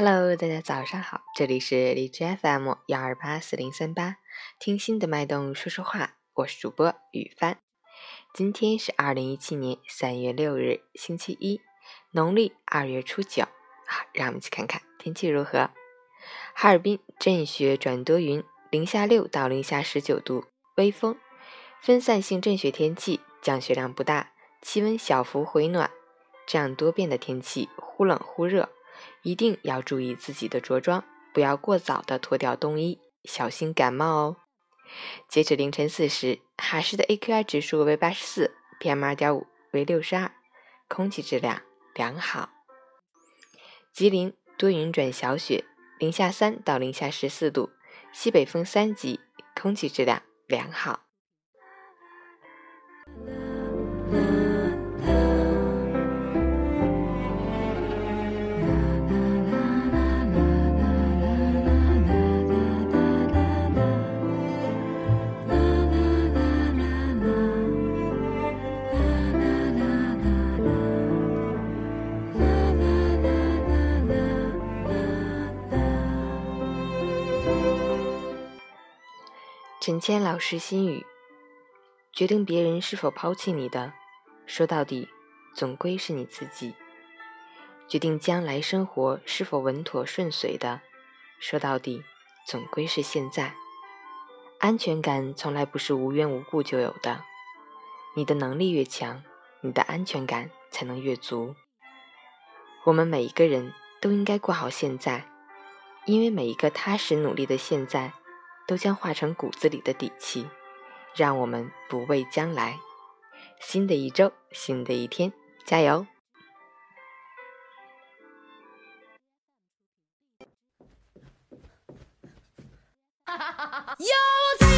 Hello，大家早上好，这里是荔枝 FM 幺二八四零三八，听心的脉动说说话，我是主播雨帆。今天是二零一七年三月六日，星期一，农历二月初九。好，让我们一起看看天气如何。哈尔滨阵雪转多云，零下六到零下十九度，微风，分散性阵雪天气，降雪量不大，气温小幅回暖。这样多变的天气，忽冷忽热。一定要注意自己的着装，不要过早的脱掉冬衣，小心感冒哦。截止凌晨四时，哈市的 AQI 指数为八十四，PM 二点五为六十二，空气质量良好。吉林多云转小雪，零下三到零下十四度，西北风三级，空气质量良好。陈谦老师心语：决定别人是否抛弃你的，说到底，总归是你自己；决定将来生活是否稳妥顺遂的，说到底，总归是现在。安全感从来不是无缘无故就有的，你的能力越强，你的安全感才能越足。我们每一个人都应该过好现在，因为每一个踏实努力的现在。都将化成骨子里的底气，让我们不畏将来。新的一周，新的一天，加油哈哈哈哈哈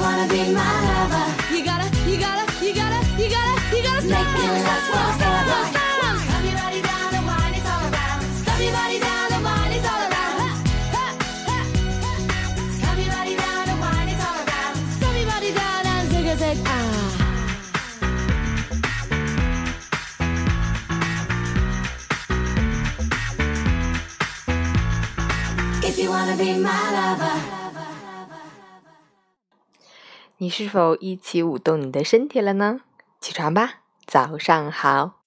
wanna be my lover。你是否一起舞动你的身体了呢？起床吧，早上好。